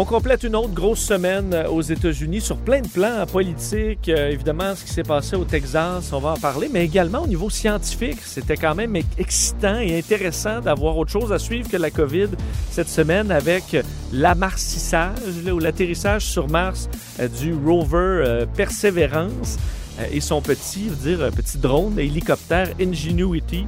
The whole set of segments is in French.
On complète une autre grosse semaine euh, aux États-Unis sur plein de plans politiques. Euh, évidemment, ce qui s'est passé au Texas, on va en parler, mais également au niveau scientifique. C'était quand même excitant et intéressant d'avoir autre chose à suivre que la COVID cette semaine avec l'amarcissage ou l'atterrissage sur Mars euh, du rover Perseverance et son petit, dire, petit drone, hélicoptère Ingenuity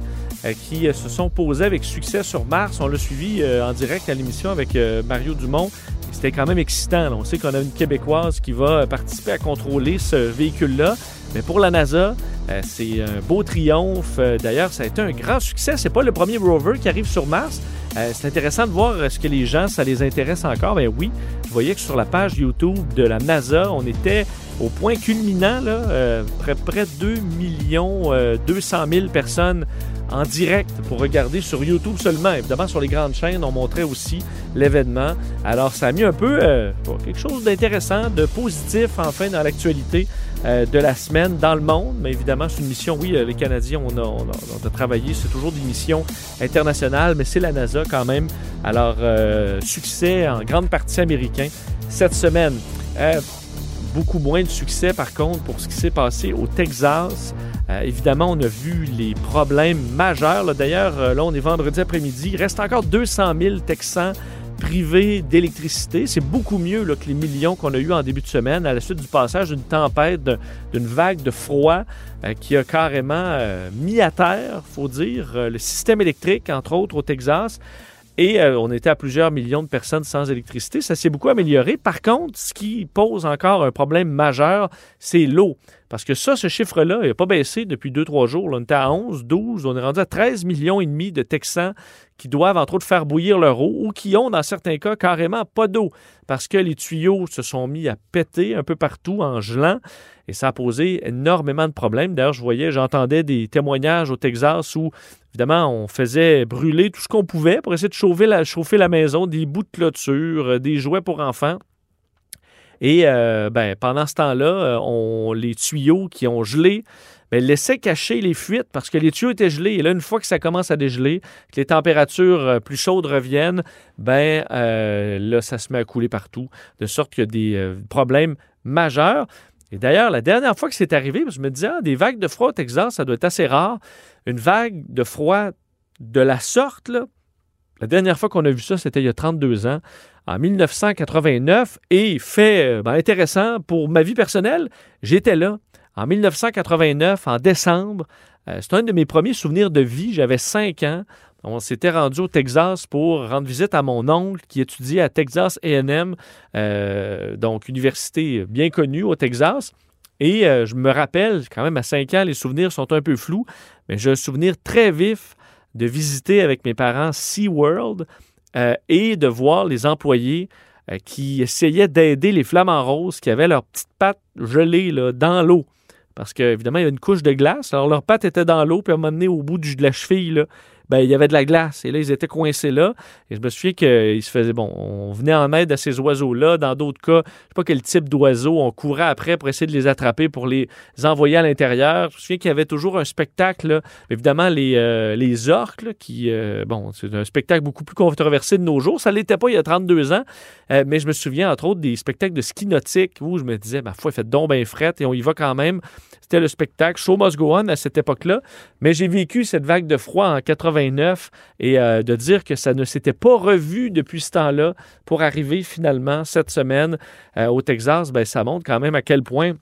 qui se sont posés avec succès sur Mars. On l'a suivi en direct à l'émission avec Mario Dumont c'était quand même excitant. On sait qu'on a une Québécoise qui va participer à contrôler ce véhicule-là. Mais pour la NASA, euh, c'est un beau triomphe. Euh, d'ailleurs, ça a été un grand succès. C'est pas le premier rover qui arrive sur Mars. Euh, c'est intéressant de voir ce que les gens, ça les intéresse encore. Ben oui, vous voyez que sur la page YouTube de la NASA, on était au point culminant, là, près, près de 2 millions 200 000 personnes en direct pour regarder sur YouTube seulement. Évidemment, sur les grandes chaînes, on montrait aussi l'événement. Alors, ça a mis un peu euh, quelque chose d'intéressant, de positif, enfin, dans l'actualité euh, de la semaine dans le monde. Mais évidemment, c'est une mission, oui, euh, les Canadiens, on a, on a, travaillé, c'est toujours des missions internationales, mais c'est la NASA quand même. Alors, succès en grande partie américain cette semaine. beaucoup moins de succès, par contre, pour ce qui s'est passé au Texas. Euh, évidemment, on a vu les problèmes majeurs. D'ailleurs, euh, là, on est vendredi après-midi. Il reste encore 200 000 Texans privés d'électricité. C'est beaucoup mieux que les millions qu'on a eu en début de semaine à la suite du passage d'une tempête, d'une vague de froid euh, qui a carrément mis à terre, faut dire, le système électrique, entre autres au Texas. Et on était à plusieurs millions de personnes sans électricité. Ça s'est beaucoup amélioré. Par contre, ce qui pose encore un problème majeur, c'est l'eau. Parce que ça, ce chiffre-là, il n'a pas baissé depuis 2-3 jours. on était à 11, 12, on est rendu à 13 millions et demi de Texans qui doivent, entre autres, faire bouillir leur eau ou qui ont, dans certains cas, carrément pas d'eau parce que les tuyaux se sont mis à péter un peu partout en gelant et ça a posé énormément de problèmes. D'ailleurs, je voyais, j'entendais des témoignages au Texas où, évidemment, on faisait brûler tout ce qu'on pouvait pour essayer de chauffer la, chauffer la maison, des bouts de clôture, des jouets pour enfants. Et euh, ben, pendant ce temps-là, euh, on, les tuyaux qui ont gelé ben, laissaient cacher les fuites parce que les tuyaux étaient gelés. Et là, une fois que ça commence à dégeler, que les températures euh, plus chaudes reviennent, ben là, ça se met à couler partout, de sorte qu'il y a des problèmes majeurs. Et d'ailleurs, la dernière fois que c'est arrivé, je me disais, ah, des vagues de froid au Texas, ça doit être assez rare. Une vague de froid de la sorte, là, la dernière fois qu'on a vu ça, c'était il y a 32 ans en 1989 et fait euh, ben, intéressant pour ma vie personnelle, j'étais là en 1989, en décembre. Euh, c'est un de mes premiers souvenirs de vie. J'avais 5 ans. On s'était rendu au Texas pour rendre visite à mon oncle qui étudiait à Texas AM, euh, donc université bien connue au Texas. Et je me rappelle, quand même à 5 ans, les souvenirs sont un peu flous, mais j'ai un souvenir très vif de visiter avec mes parents SeaWorld. Euh, et de voir les employés euh, qui essayaient d'aider les flamants roses qui avaient leurs petites pattes gelées dans l'eau. Parce qu'évidemment, il y avait une couche de glace. Alors, leurs pattes étaient dans l'eau, puis à un au bout de la cheville, ben, il y avait de la glace. Et là, ils étaient coincés là. Et je me souviens qu'ils se faisaient, bon, on venait en aide à ces oiseaux-là. Dans d'autres cas, je ne sais pas quel type d'oiseaux, on courait après pour essayer de les attraper, pour les envoyer à l'intérieur. Je me souviens qu'il y avait toujours un spectacle, évidemment, les, euh, les orques, qui, euh, bon, c'est un spectacle beaucoup plus controversé de nos jours. Ça ne l'était pas il y a 32 ans, euh, mais je me souviens, entre autres, des spectacles de ski nautique où je me disais, ma foi, il fait donc bien fret et on y va quand même. C'était le spectacle Show Must Go On à cette époque-là. Mais j'ai vécu cette vague de froid en 80 et euh, de dire que ça ne s'était pas revu depuis ce temps-là pour arriver finalement cette semaine euh, au Texas, ben, ça montre quand même à quel point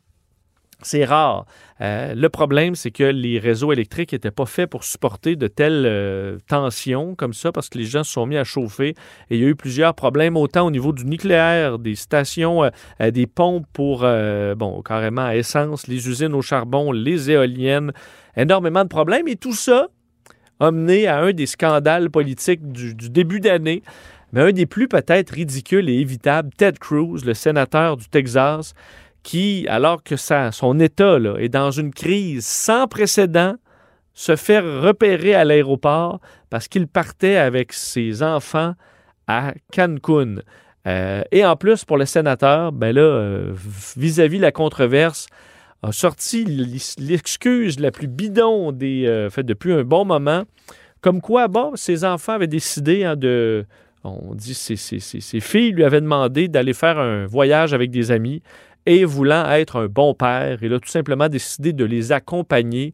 c'est rare. Euh, le problème, c'est que les réseaux électriques n'étaient pas faits pour supporter de telles tensions comme ça parce que les gens se sont mis à chauffer il y a eu plusieurs problèmes autant au niveau du nucléaire, des stations, des pompes pour, bon, carrément à essence, les usines au charbon, les éoliennes, énormément de problèmes et tout ça a mené à un des scandales politiques du, début d'année. mais un des plus peut-être ridicules et évitables, Ted Cruz, le sénateur du Texas, qui, alors que son État est dans une crise sans précédent, se fait repérer à l'aéroport parce qu'il partait avec ses enfants à Cancun. Euh, et en plus, pour le sénateur, ben là, euh, vis-à-vis la controverse, a sorti l'excuse la plus bidon des, euh, fait depuis un bon moment, comme quoi, bon, ses enfants avaient décidé hein, de, on dit, ses, ses, ses, filles lui avaient demandé d'aller faire un voyage avec des amis et voulant être un bon père, il a tout simplement décidé de les accompagner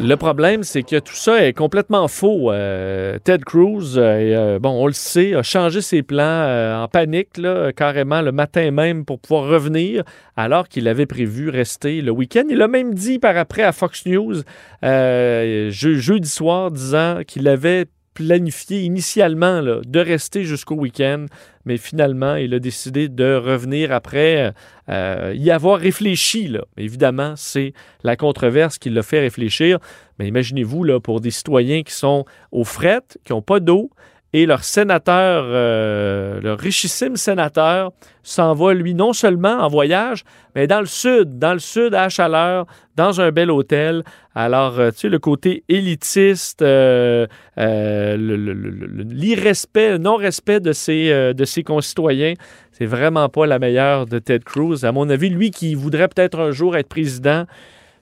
Le problème, c'est que tout ça est complètement faux. Euh, Ted Cruz, euh, euh, bon, on le sait, a changé ses plans en panique, là, carrément le matin même pour pouvoir revenir, alors qu'il avait prévu rester le week-end. Il a même dit par après à Fox News je, jeudi soir, disant qu'il avait planifié initialement de rester jusqu'au week-end, mais finalement, il a décidé de revenir après euh, y avoir réfléchi. Évidemment, c'est la controverse qui l'a fait réfléchir. Mais imaginez-vous, pour des citoyens qui sont aux frettes, qui n'ont pas d'eau, et leur sénateur, euh, leur richissime sénateur, s'en va, lui, non seulement en voyage, mais dans le sud, dans le sud à chaleur, dans un bel hôtel. Alors, euh, tu sais, le côté élitiste, euh, l'irrespect, le non-respect de ses, euh, de ses concitoyens, c'est vraiment pas la meilleure de Ted Cruz. À mon avis, lui qui voudrait peut-être un jour être président,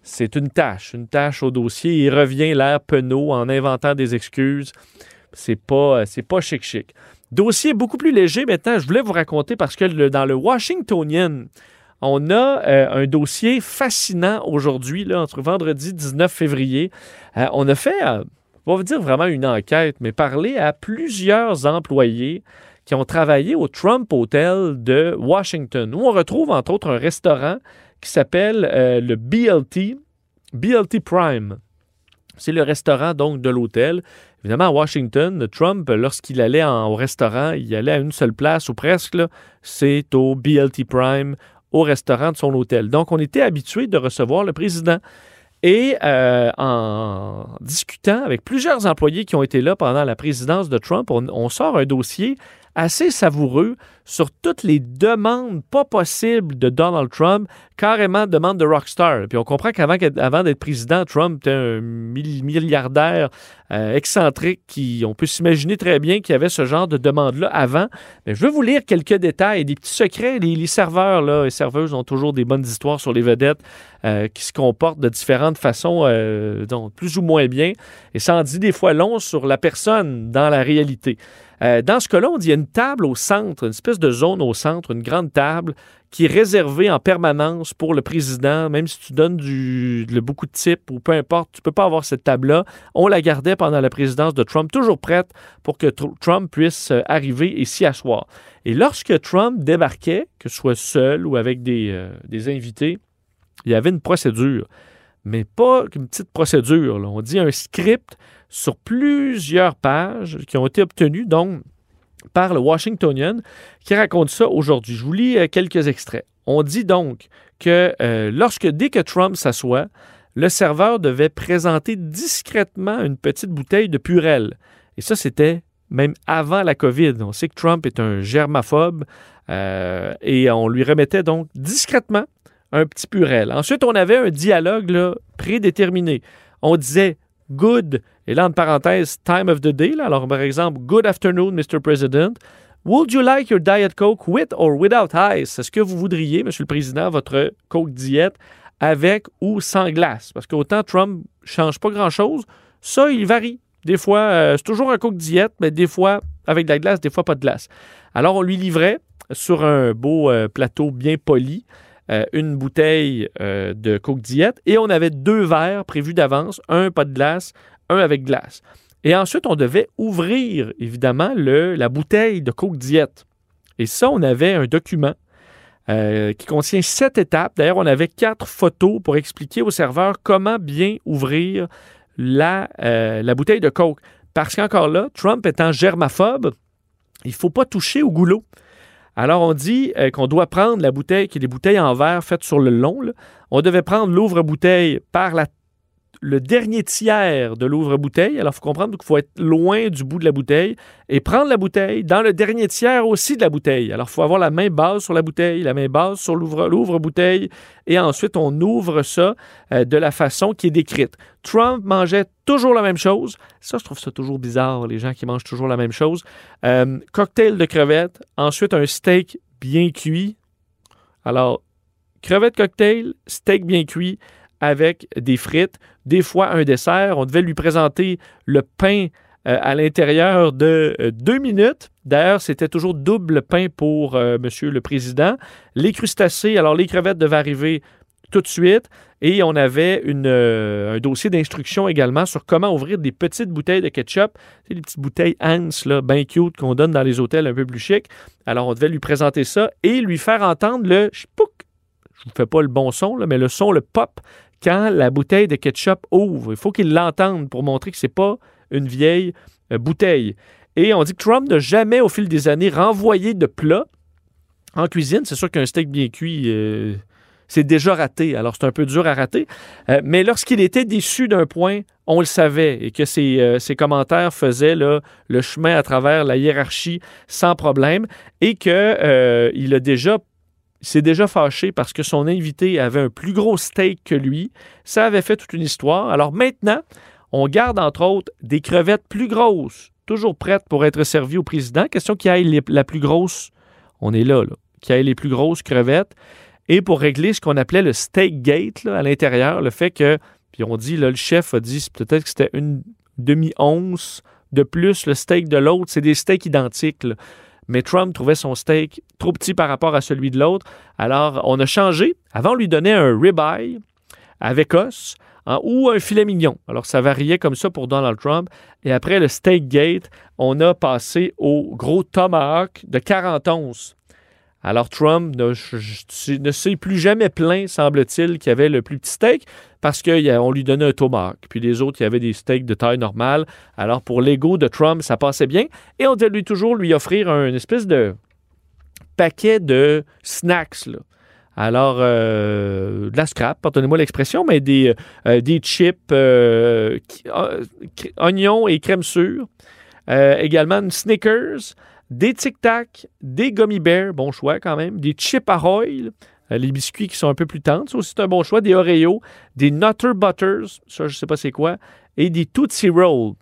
c'est une tâche, une tâche au dossier. Il revient l'air penaud en inventant des excuses. C'est pas, c'est pas chic chic. Dossier beaucoup plus léger maintenant, je voulais vous raconter parce que dans le Washingtonian, on a euh, un dossier fascinant aujourd'hui, là, entre vendredi 19 février. Euh, on a fait, euh, on va dire vraiment une enquête, mais parler à plusieurs employés qui ont travaillé au Trump Hotel de Washington, où on retrouve entre autres un restaurant qui s'appelle euh, le BLT, BLT Prime. C'est le restaurant donc de l'hôtel. Évidemment, à Washington, Trump, lorsqu'il allait au restaurant, il allait à une seule place ou presque, c'est au BLT Prime, au restaurant de son hôtel. Donc, on était habitué de recevoir le président. Et euh, en discutant avec plusieurs employés qui ont été là pendant la présidence de Trump, on sort un dossier assez savoureux sur toutes les demandes pas possibles de Donald Trump, carrément demande de rockstar. Puis on comprend qu'avant avant d'être président, Trump était un milliardaire euh, excentrique qui, on peut s'imaginer très bien qu'il y avait ce genre de demande-là avant. Mais je veux vous lire quelques détails, des petits secrets. Les, serveurs, là, les serveuses ont toujours des bonnes histoires sur les vedettes euh, qui se comportent de différentes façons, euh, donc plus ou moins bien. Et ça en dit des fois long sur la personne dans la réalité. Dans ce cas-là, qu'il y a une table au centre, une espèce de zone au centre, une grande table qui est réservée en permanence pour le président, même si tu donnes du, de, beaucoup de types ou peu importe, tu ne peux pas avoir cette table-là. On la gardait pendant la présidence de Trump, toujours prête pour que Trump puisse euh, arriver et s'y asseoir. Et lorsque Trump débarquait, que ce soit seul ou avec des, euh, invités, il y avait une procédure, mais pas une petite procédure. On dit un script sur plusieurs pages qui ont été obtenues donc par le Washingtonian qui raconte ça aujourd'hui. Je vous lis euh, quelques extraits. On dit donc que euh, lorsque dès que Trump s'assoit, le serveur devait présenter discrètement une petite bouteille de Purel. Et ça, c'était même avant la COVID. On sait que Trump est un germaphobe euh, et on lui remettait donc discrètement un petit Purel. Ensuite, on avait un dialogue prédéterminé. On disait good, et là, en parenthèse, time of the day. Alors, par exemple, good afternoon, Mr. President. Would you like your Diet Coke with or without ice? Est-ce que vous voudriez, Monsieur le Président, votre Coke diète avec ou sans glace? Parce qu'autant Trump change pas grand-chose, ça, il varie. Des fois, euh, c'est toujours un Coke diète, mais des fois avec de la glace, des fois pas de glace. Alors, on lui livrait sur un beau euh, plateau bien poli euh, une bouteille euh, de Coke Diète et on avait deux verres prévus d'avance, un pas de glace, un avec glace. Et ensuite, on devait ouvrir, évidemment, le, la bouteille de Coke Diète. Et ça, on avait un document euh, qui contient sept étapes. D'ailleurs, on avait quatre photos pour expliquer au serveur comment bien ouvrir la, la bouteille de Coke. Parce qu'encore là, Trump étant germaphobe, il ne faut pas toucher au goulot. Alors, on dit euh, qu'on doit prendre la bouteille, qui est des bouteilles en verre faites sur le long. On devait prendre l'ouvre-bouteille par la- le dernier tiers de l'ouvre-bouteille. Alors, il faut comprendre qu'il faut être loin du bout de la bouteille et prendre la bouteille dans le dernier tiers aussi de la bouteille. Alors, il faut avoir la main basse sur la bouteille, la main basse sur l'ouvre- l'ouvre-bouteille et ensuite, on ouvre ça euh, de la façon qui est décrite. Trump mangeait toujours la même chose. Ça, je trouve ça toujours bizarre, les gens qui mangent toujours la même chose. Euh, cocktail de crevettes, ensuite un steak bien cuit. Alors, crevettes cocktail, steak bien cuit avec des frites, des fois un dessert. On devait lui présenter le pain euh, à l'intérieur de euh, deux minutes. D'ailleurs, c'était toujours double pain pour euh, Monsieur le Président. Les crustacés, alors les crevettes devaient arriver tout de suite. Et on avait euh, un dossier d'instruction également sur comment ouvrir des petites bouteilles de ketchup. C'est les petites bouteilles Hans, là, bien cute, qu'on donne dans les hôtels un peu plus chics. Alors, on devait lui présenter ça et lui faire entendre le. Je ne vous fais pas le bon son, mais le son, le pop, quand la bouteille de ketchup ouvre. Il faut qu'il l'entende pour montrer que c'est pas une vieille euh, bouteille. Et on dit que Trump n'a jamais, au fil des années, renvoyé de plat en cuisine. C'est sûr qu'un steak bien cuit, euh, c'est déjà raté. Alors, c'est un peu dur à rater. Euh, mais lorsqu'il était déçu d'un point, on le savait et que ses, commentaires faisaient le chemin à travers la hiérarchie sans problème et qu'il a déjà s'est déjà fâché parce que son invité avait un plus gros steak que lui. Ça avait fait toute une histoire. Alors maintenant, on garde entre autres des crevettes plus grosses, toujours prêtes pour être servies au président. Question qu'il aille la plus grosse, on est là, là qu'il aille les plus grosses crevettes. Et pour régler ce qu'on appelait le steak gate à l'intérieur, le fait que, puis on dit, là, le chef a dit peut-être que c'était une demi-once de plus le steak de l'autre. C'est des steaks identiques. Mais Trump trouvait son steak trop petit par rapport à celui de l'autre. Alors, on a changé. Avant, on lui donnait un ribeye avec os hein, ou un filet mignon. Alors, ça variait comme ça pour Donald Trump. Et après le steak gate, on a passé au gros tomahawk de 40 onces. Alors, Trump ne, s'est plus jamais plaint, semble-t-il, qu'il avait le plus petit steak parce qu'on lui donnait un tomahawk. Puis les autres, il y avait des steaks de taille normale. Alors, pour l'ego de Trump, ça passait bien. Et on devait lui toujours lui offrir un espèce de paquet de snacks. Alors, euh, de la scrap, pardonnez-moi l'expression, mais des, euh, des chips, euh, oignons et crème sûre. Également une Snickers, des Tic Tac, des Gummy Bears, bon choix quand même, des chips Ahoy, euh, les biscuits qui sont un peu plus tendres, ça aussi c'est un bon choix, des Oreos, des Nutter Butters, ça je sais pas c'est quoi, et des Tootsie Roll.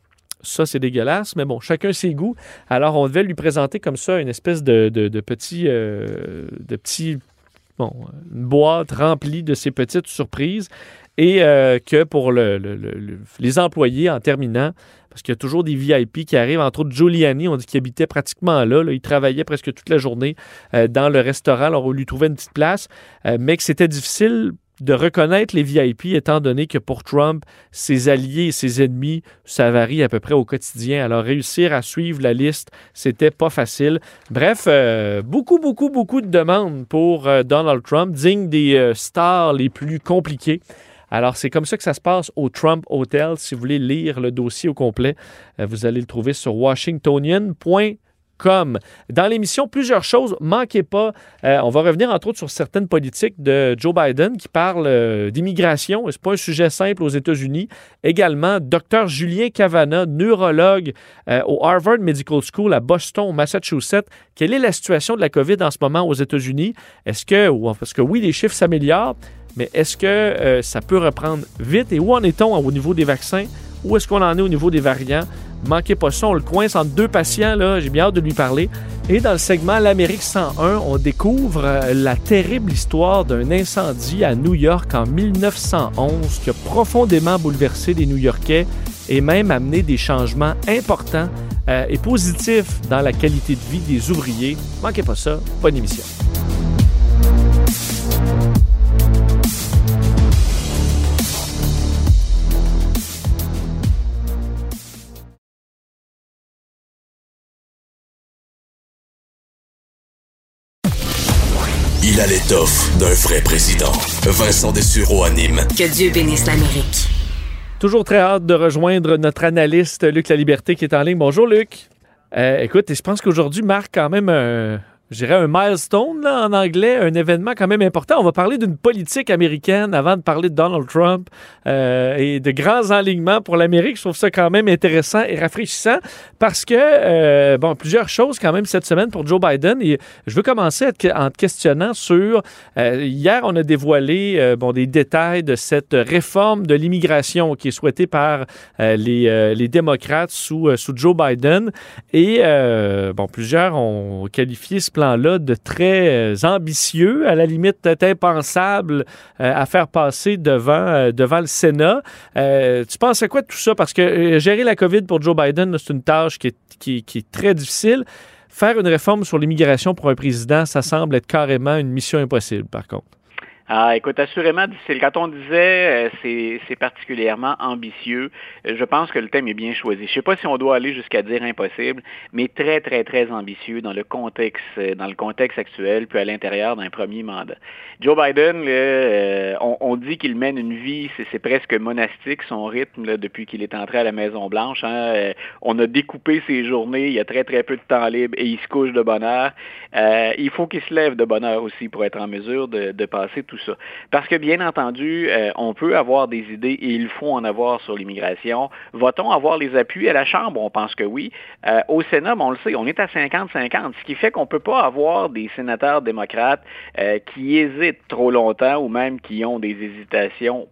Ça, c'est dégueulasse, mais bon, chacun ses goûts. Alors, on devait lui présenter comme ça une espèce de, de, petit, euh, de petit, bon, une boîte remplie de ces petites surprises et euh, que pour le- le- le- le- les employés, en terminant, parce qu'il y a toujours des VIP qui arrivent, entre autres Giuliani, on dit qu'il habitait pratiquement là, il travaillait presque toute la journée euh, dans le restaurant, alors on lui trouvait une petite place, euh, mais que c'était difficile de reconnaître les VIP, étant donné que pour Trump, ses alliés et ses ennemis, ça varie à peu près au quotidien. Alors, réussir à suivre la liste, c'était pas facile. Bref, euh, beaucoup, beaucoup, beaucoup de demandes pour Donald Trump, digne des stars les plus compliquées. Alors, c'est comme ça que ça se passe au Trump Hotel. Si vous voulez lire le dossier au complet, euh, vous allez le trouver sur washingtonian.com. Dans l'émission, plusieurs choses. Manquez pas. Euh, on va revenir entre autres sur certaines politiques de Joe Biden qui parlent euh, d'immigration. Et C'est pas un sujet simple aux États-Unis. Également, Dr Julien Cavana, neurologue au Harvard Medical School à Boston, au Massachusetts. Quelle est la situation de la COVID en ce moment aux États-Unis? Est-ce que, parce que oui, les chiffres s'améliorent, mais est-ce que euh, ça peut reprendre vite? Et où en est-on au niveau des vaccins? Où est-ce qu'on en est au niveau des variants? Manquez pas ça, on le coince entre deux patients, là. J'ai bien hâte de lui parler. Et dans le segment L'Amérique 101, on découvre euh, la terrible histoire d'un incendie à New York en 1911 qui a profondément bouleversé les New-Yorkais et même amené des changements importants euh, et positifs dans la qualité de vie des ouvriers. Manquez pas ça, bonne émission. L'étoffe d'un vrai président. Vincent Dessureau anime. Que Dieu bénisse l'Amérique. Toujours très hâte de rejoindre notre analyste Luc La Liberté qui est en ligne. Bonjour Luc. Euh, écoute, je pense qu'aujourd'hui marque quand même un, je dirais un milestone là, en anglais, un événement quand même important. On va parler d'une politique américaine avant de parler de Donald Trump euh, et de grands enlignements pour l'Amérique. Je trouve ça quand même intéressant et rafraîchissant parce que, euh, bon, plusieurs choses quand même cette semaine pour Joe Biden. Et je veux commencer en te questionnant sur, euh, hier on a dévoilé bon, des détails de cette réforme de l'immigration qui est souhaitée par les, les démocrates sous, sous Joe Biden. Et, bon, plusieurs ont qualifié ce plan-là de très euh, ambitieux, à la limite impensable euh, à faire passer devant, euh, devant le Sénat. tu penses à quoi de tout ça? Parce que gérer la COVID pour Joe Biden, c'est une tâche qui, qui est très difficile. Faire une réforme sur l'immigration pour un président, ça semble être carrément une mission impossible, par contre. Ah, écoute, assurément. Quand on disait euh, c'est particulièrement ambitieux, je pense que le thème est bien choisi. Je sais pas si on doit aller jusqu'à dire impossible, mais très, très, très ambitieux dans le contexte, euh, dans le contexte actuel, puis à l'intérieur d'un premier mandat. Joe Biden, là, euh, on, on, dit qu'il mène une vie, c'est presque monastique, son rythme, là, depuis qu'il est entré à la Maison-Blanche. Hein. Euh, on a découpé ses journées, il y a très, très peu de temps libre et il se couche de. Euh, il faut qu'il se lève de bonne heure aussi pour être en mesure de, de passer tout Parce que, bien entendu, euh, on peut avoir des idées et il faut en avoir sur l'immigration. Va-t-on avoir les appuis à la Chambre? On pense que oui. Euh, au Sénat, on le sait, on est à 50-50, ce qui fait qu'on ne peut pas avoir des sénateurs démocrates euh, qui hésitent trop longtemps ou même qui ont des hésitations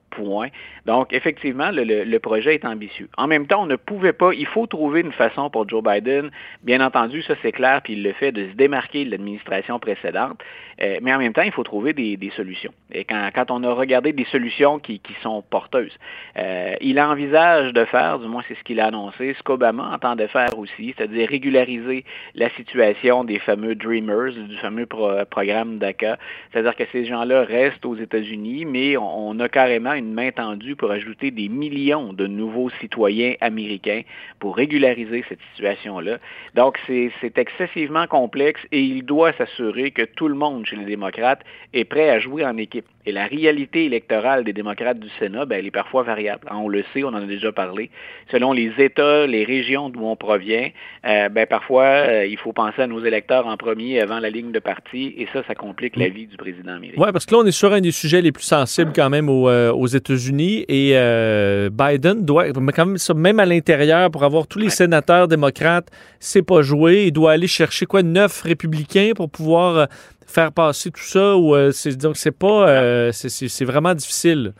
Donc, effectivement, le, projet est ambitieux. En même temps, on ne pouvait pas, il faut trouver une façon pour Joe Biden, bien entendu, ça c'est clair, puis il le fait de se démarquer de l'administration précédente, euh, mais en même temps, il faut trouver des, solutions. Et quand, on a regardé des solutions qui, sont porteuses, euh, il envisage de faire, du moins c'est ce qu'il a annoncé, ce qu'Obama entendait faire aussi, c'est-à-dire régulariser la situation des fameux Dreamers, du fameux pro programme DACA, c'est-à-dire que ces gens-là restent aux États-Unis, mais on, on a carrément une une main tendue pour ajouter des millions de nouveaux citoyens américains pour régulariser cette situation-là. Donc, c'est excessivement complexe et il doit s'assurer que tout le monde chez les démocrates est prêt à jouer en équipe. Et la réalité électorale des démocrates du Sénat, ben, elle est parfois variable. On le sait, on en a déjà parlé. Selon les États, les régions d'où on provient, euh, ben, parfois, euh, il faut penser à nos électeurs en premier avant la ligne de parti, et ça, ça complique la vie du président américain. Oui, parce que là, on est sur un des sujets les plus sensibles quand même aux, euh, aux États-Unis, et euh, Biden doit, quand même, même à l'intérieur, pour avoir tous les sénateurs démocrates, c'est pas joué. Il doit aller chercher quoi, neuf républicains pour pouvoir faire passer tout ça ou euh, donc c'est pas euh, c'est vraiment difficile.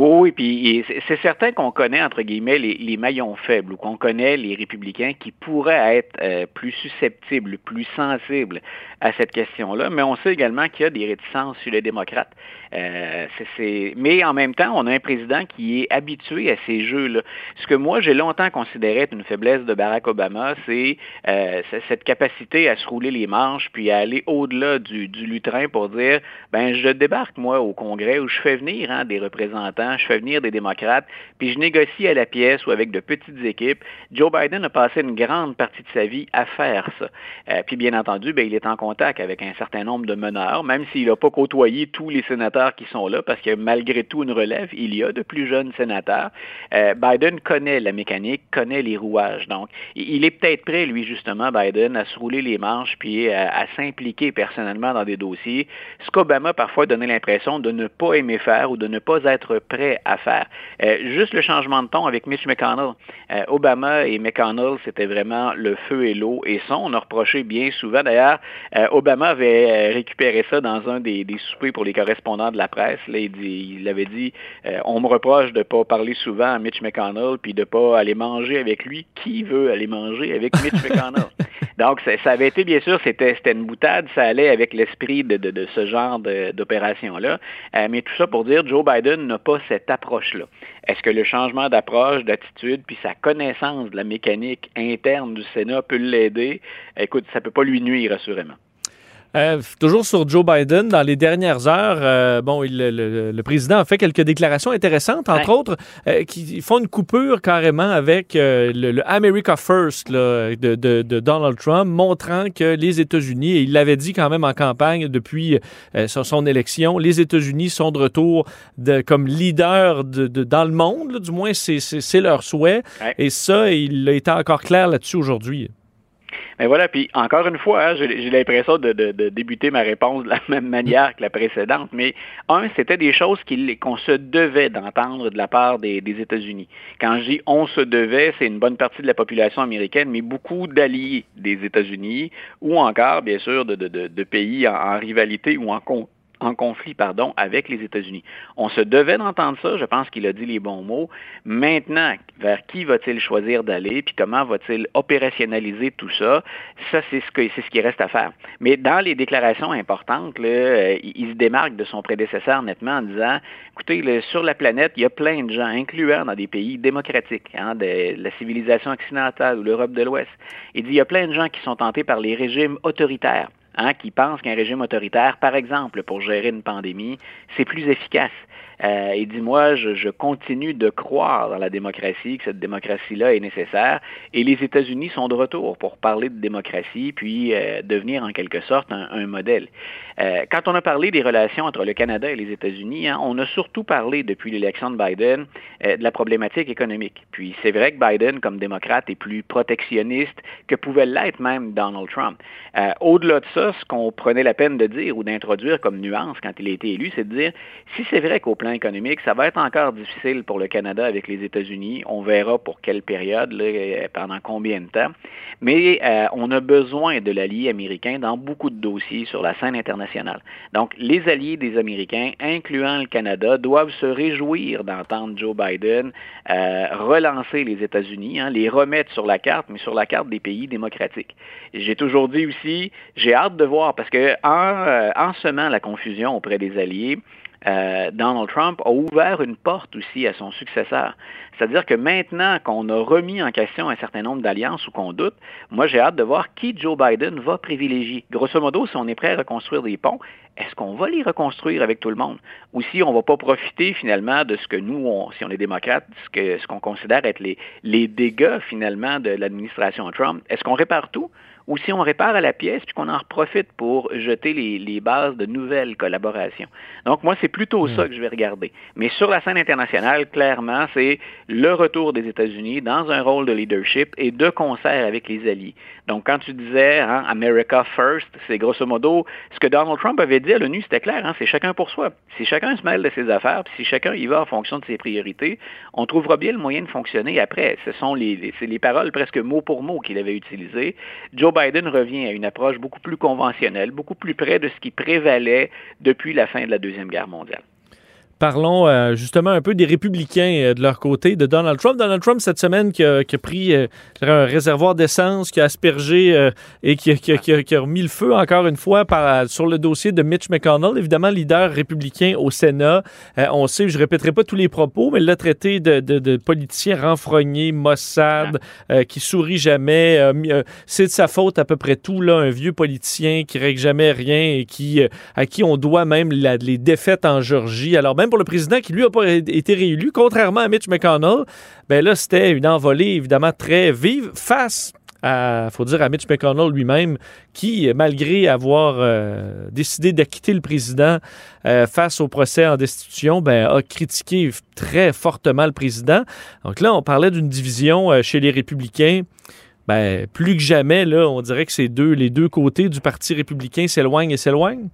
Oui, puis c'est certain qu'on connaît, entre guillemets, les, les maillons faibles ou qu'on connaît les républicains qui pourraient être euh, plus susceptibles, plus sensibles à cette question-là, mais on sait également qu'il y a des réticences sur les démocrates. Euh. Mais en même temps, on a un président qui est habitué à ces jeux-là. Ce que moi, j'ai longtemps considéré être une faiblesse de Barack Obama, c'est euh, cette capacité à se rouler les manches puis à aller au-delà du, du lutrin pour dire, ben je débarque, moi, au Congrès où je fais venir hein, des représentants, je fais venir des démocrates, puis je négocie à la pièce ou avec de petites équipes. Joe Biden a passé une grande partie de sa vie à faire ça. Euh, puis bien entendu, ben, il est en contact avec un certain nombre de meneurs, même s'il n'a pas côtoyé tous les sénateurs qui sont là, parce que malgré tout une relève, il y a de plus jeunes sénateurs. Euh, Biden connaît la mécanique, connaît les rouages. Donc, il est peut-être prêt, lui, justement, Biden, à se rouler les manches puis à, à s'impliquer personnellement dans des dossiers, ce qu'Obama parfois donnait l'impression de ne pas aimer faire ou de ne pas être prêt à faire. Euh, juste le changement de ton avec Mitch McConnell. Euh, Obama et McConnell, c'était vraiment le feu et l'eau. Et ça, on a reproché bien souvent. D'ailleurs, euh, Obama avait récupéré ça dans un des, des, soupers pour les correspondants de la presse. Là, il, dit, il avait dit on me reproche de ne pas parler souvent à Mitch McConnell puis de ne pas aller manger avec lui. Qui veut aller manger avec Mitch McConnell? Donc, ça, avait été, bien sûr, c'était une boutade, ça allait avec l'esprit de, ce genre d'opération-là. Euh, mais tout ça pour dire, Joe Biden n'a pas cette approche-là. Est-ce que le changement d'approche, d'attitude, puis sa connaissance de la mécanique interne du Sénat peut l'aider? Écoute, ça ne peut pas lui nuire, assurément. Euh, toujours sur Joe Biden, dans les dernières heures, euh, bon, il, le, le, président a fait quelques déclarations intéressantes, entre autres, euh, qui font une coupure carrément avec euh, le, le, America First là, de, de, de, Donald Trump, montrant que les États-Unis, et il l'avait dit quand même en campagne depuis euh, son, son, élection, les États-Unis sont de retour de, comme leader de, dans le monde, là, du moins c'est leur souhait, ouais. et ça, il a été encore clair là-dessus aujourd'hui. Mais voilà, puis encore une fois, hein, j'ai l'impression de, de, débuter ma réponse de la même manière que la précédente, mais un, c'était des choses qu'on se devait d'entendre de la part des, États-Unis. Quand je dis on se devait, c'est une bonne partie de la population américaine, mais beaucoup d'alliés des États-Unis, ou encore, bien sûr, de, pays en, rivalité ou en, en conflit pardon, avec les États-Unis. On se devait d'entendre ça, je pense qu'il a dit les bons mots. Maintenant, vers qui va-t-il choisir d'aller, puis comment va-t-il opérationnaliser tout ça, ça c'est ce, qui reste à faire. Mais dans les déclarations importantes, là, euh, il se démarque de son prédécesseur nettement en disant, écoutez, là, sur la planète, il y a plein de gens, incluant dans des pays démocratiques, hein, de la civilisation occidentale ou l'Europe de l'Ouest. Il dit, il y a plein de gens qui sont tentés par les régimes autoritaires hein, qui pensent qu'un régime autoritaire, par exemple, pour gérer une pandémie, c'est plus efficace. Euh, et dis-moi, je, je, continue de croire dans la démocratie, que cette démocratie-là est nécessaire. Et les États-Unis sont de retour pour parler de démocratie, puis euh, devenir en quelque sorte un, un modèle. Euh, quand on a parlé des relations entre le Canada et les États-Unis, hein, on a surtout parlé depuis l'élection de Biden euh, de la problématique économique. Puis c'est vrai que Biden, comme démocrate, est plus protectionniste que pouvait l'être même Donald Trump. Euh, Au-delà de ça, ce qu'on prenait la peine de dire ou d'introduire comme nuance quand il a été élu, c'est de dire si c'est vrai qu'au plan économique, ça va être encore difficile pour le Canada avec les États-Unis. On verra pour quelle période, là, pendant combien de temps. Mais euh, on a besoin de l'allié américain dans beaucoup de dossiers sur la scène internationale. Donc, les alliés des Américains, incluant le Canada, doivent se réjouir d'entendre Joe Biden euh, relancer les États-Unis, hein, les remettre sur la carte, mais sur la carte des pays démocratiques. J'ai toujours dit aussi, j'ai hâte de voir, parce que euh, en semant la confusion auprès des alliés, euh, Donald Trump a ouvert une porte aussi à son successeur. C'est-à-dire que maintenant qu'on a remis en question un certain nombre d'alliances ou qu'on doute, moi j'ai hâte de voir qui Joe Biden va privilégier. Grosso modo, si on est prêt à reconstruire des ponts, est-ce qu'on va les reconstruire avec tout le monde? Ou si on ne va pas profiter finalement de ce que nous, si on est démocrate, ce qu'on considère être les dégâts finalement de l'administration Trump, est-ce qu'on répare tout? Ou si on répare à la pièce puis qu'on en profite pour jeter les, les, bases de nouvelles collaborations. Donc moi, c'est plutôt mmh. ça que je vais regarder. Mais sur la scène internationale, clairement, c'est le retour des États-Unis dans un rôle de leadership et de concert avec les alliés. Donc quand tu disais hein, America First, c'est grosso modo ce que Donald Trump avait dit à l'ONU, c'était clair, hein, c'est chacun pour soi. Si chacun se mêle de ses affaires, puis si chacun y va en fonction de ses priorités, on trouvera bien le moyen de fonctionner après. Ce sont les, les, les paroles presque mot pour mot qu'il avait utilisées. Joe Biden revient à une approche beaucoup plus conventionnelle, beaucoup plus près de ce qui prévalait depuis la fin de la Deuxième Guerre mondiale. Parlons euh, justement un peu des républicains euh, de leur côté, de Donald Trump. Donald Trump, cette semaine, qui a, pris euh, un réservoir d'essence, qui a aspergé et qui, qui, qui, a remis le feu encore une fois sur le dossier de Mitch McConnell, évidemment leader républicain au Sénat. On sait, je répéterai pas tous les propos, mais il l'a traité de, de, politicien renfrogné, Mossad, qui sourit jamais. C'est de sa faute à peu près tout, là, un vieux politicien qui règle jamais rien et qui, à qui on doit même les défaites en Georgie. Alors même pour le président qui, lui, n'a pas été réélu, contrairement à Mitch McConnell, ben là, c'était une envolée évidemment très vive face à, faut dire, à Mitch McConnell lui-même, qui, malgré avoir euh, décidé d'acquitter le président euh, face au procès en destitution, ben, a critiqué très fortement le président. Donc là, on parlait d'une division euh, chez les républicains. Ben, plus que jamais, là, on dirait que ces deux, les deux côtés du Parti républicain s'éloignent et s'éloignent.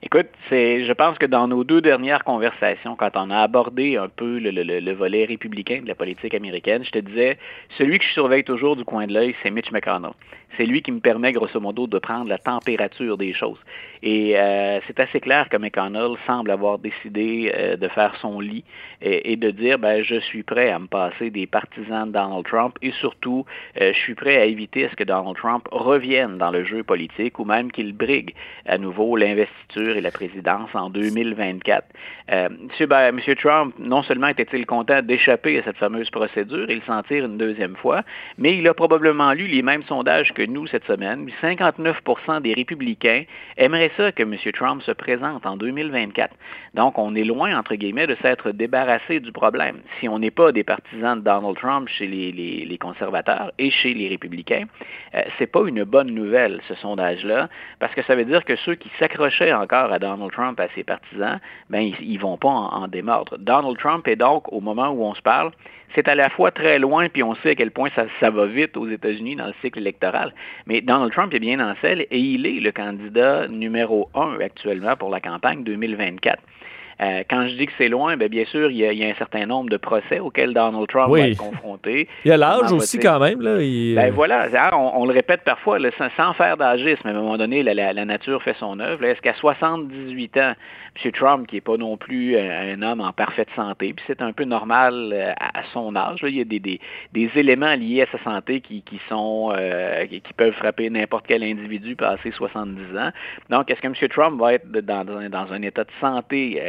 Écoute, c'est, je pense que dans nos deux dernières conversations, quand on a abordé un peu le, le, le, volet républicain de la politique américaine, je te disais, celui que je surveille toujours du coin de l'œil, c'est Mitch McConnell. C'est lui qui me permet, grosso modo, de prendre la température des choses. Et euh, c'est assez clair que McConnell semble avoir décidé euh, de faire son lit et, de dire, ben, je suis prêt à me passer des partisans de Donald Trump et surtout, euh, je suis prêt à éviter à ce que Donald Trump revienne dans le jeu politique ou même qu'il brigue à nouveau l'investiture et la présidence en 2024. Euh, M. Trump, non seulement était-il content d'échapper à cette fameuse procédure et le sentir une deuxième fois, mais il a probablement lu les mêmes sondages que nous cette semaine. 59% des républicains aimeraient ça que M. Trump se présente en 2024. Donc, on est loin, entre guillemets, de s'être débarrassé du problème. Si on n'est pas des partisans de Donald Trump chez les, conservateurs et chez les républicains, euh, c'est pas une bonne nouvelle, ce sondage-là, parce que ça veut dire que ceux qui s'accrochaient encore à Donald Trump, à ses partisans, ben, ils, ne vont pas en, en démordre. Donald Trump est donc, au moment où on se parle, c'est à la fois très loin, puis on sait à quel point ça, va vite aux États-Unis dans le cycle électoral. Mais Donald Trump est bien en selle et il est le candidat numéro un actuellement pour la campagne 2024. Euh, quand je dis que c'est loin, bien, bien sûr, il y, a, un certain nombre de procès auxquels Donald Trump va être confronté. Il y a l'âge aussi quand même. Là, ben voilà, on, le répète parfois, sans, faire d'âgisme, à un moment donné, la, nature fait son œuvre. Est-ce qu'à 78 ans, M. Trump, qui n'est pas non plus un, homme en parfaite santé, puis c'est un peu normal euh, à, son âge, il y a des, des, éléments liés à sa santé qui, qui sont euh, qui, peuvent frapper n'importe quel individu passé 70 ans. Donc, est-ce que M. Trump va être dans, dans, un état de santé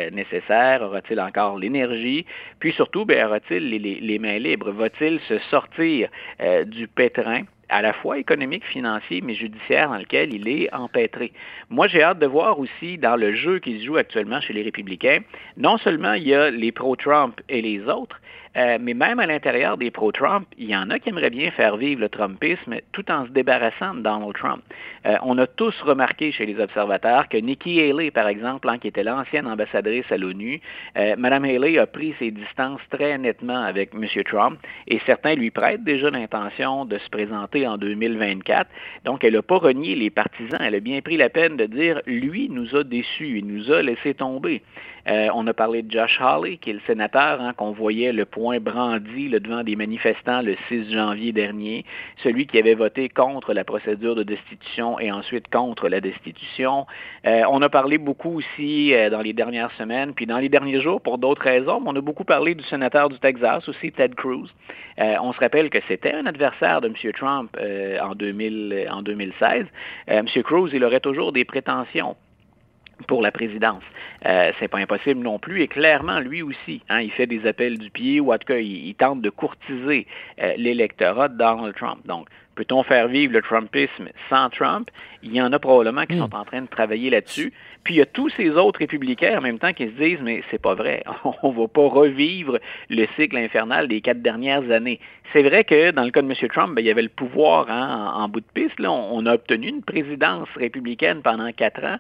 Aura-t-il encore l'énergie? Puis surtout, ben, aura-t-il les, mains libres? Va-t-il se sortir euh, du pétrin? à la fois économique, financier, mais judiciaire dans lequel il est empêtré? Moi, j'ai hâte de voir aussi dans le jeu qui se joue actuellement chez les républicains, non seulement il y a les pro-Trump et les autres, euh, mais même à l'intérieur des pro-Trump, il y en a qui aimeraient bien faire vivre le Trumpisme tout en se débarrassant de Donald Trump. Euh, on a tous remarqué chez les observateurs que Nikki Haley, par exemple, hein, qui était l'ancienne ambassadrice à l'ONU, euh, Mme Haley a pris ses distances très nettement avec M. Trump et certains lui prêtent déjà l'intention de se présenter en 2024. Donc, elle n'a pas renié les partisans. Elle a bien pris la peine de dire, lui nous a déçus, il nous a laissé tomber. Euh, on a parlé de Josh Hawley, qui est le sénateur hein, qu'on voyait le point brandi devant des manifestants le 6 janvier dernier, celui qui avait voté contre la procédure de destitution et ensuite contre la destitution. Euh, on a parlé beaucoup aussi euh, dans les dernières semaines, puis dans les derniers jours pour d'autres raisons, on a beaucoup parlé du sénateur du Texas aussi, Ted Cruz. on se rappelle que c'était un adversaire de M. Trump en, 2000, en 2016. M. Cruz, il aurait toujours des prétentions pour la présidence. Euh, c'est pas impossible non plus. Et clairement, lui aussi, hein, il fait des appels du pied ou en tout cas, il, tente de courtiser euh, l'électorat de Donald Trump. Donc, peut-on faire vivre le Trumpisme sans Trump? Il y en a probablement qui hmm. sont en train de travailler là-dessus. Puis il y a tous ces autres républicains en même temps qui se disent mais c'est pas vrai, on va pas revivre le cycle infernal des quatre dernières années. C'est vrai que dans le cas de M. Trump, ben, il y avait le pouvoir hein, en, bout de piste. On, a obtenu une présidence républicaine pendant quatre ans.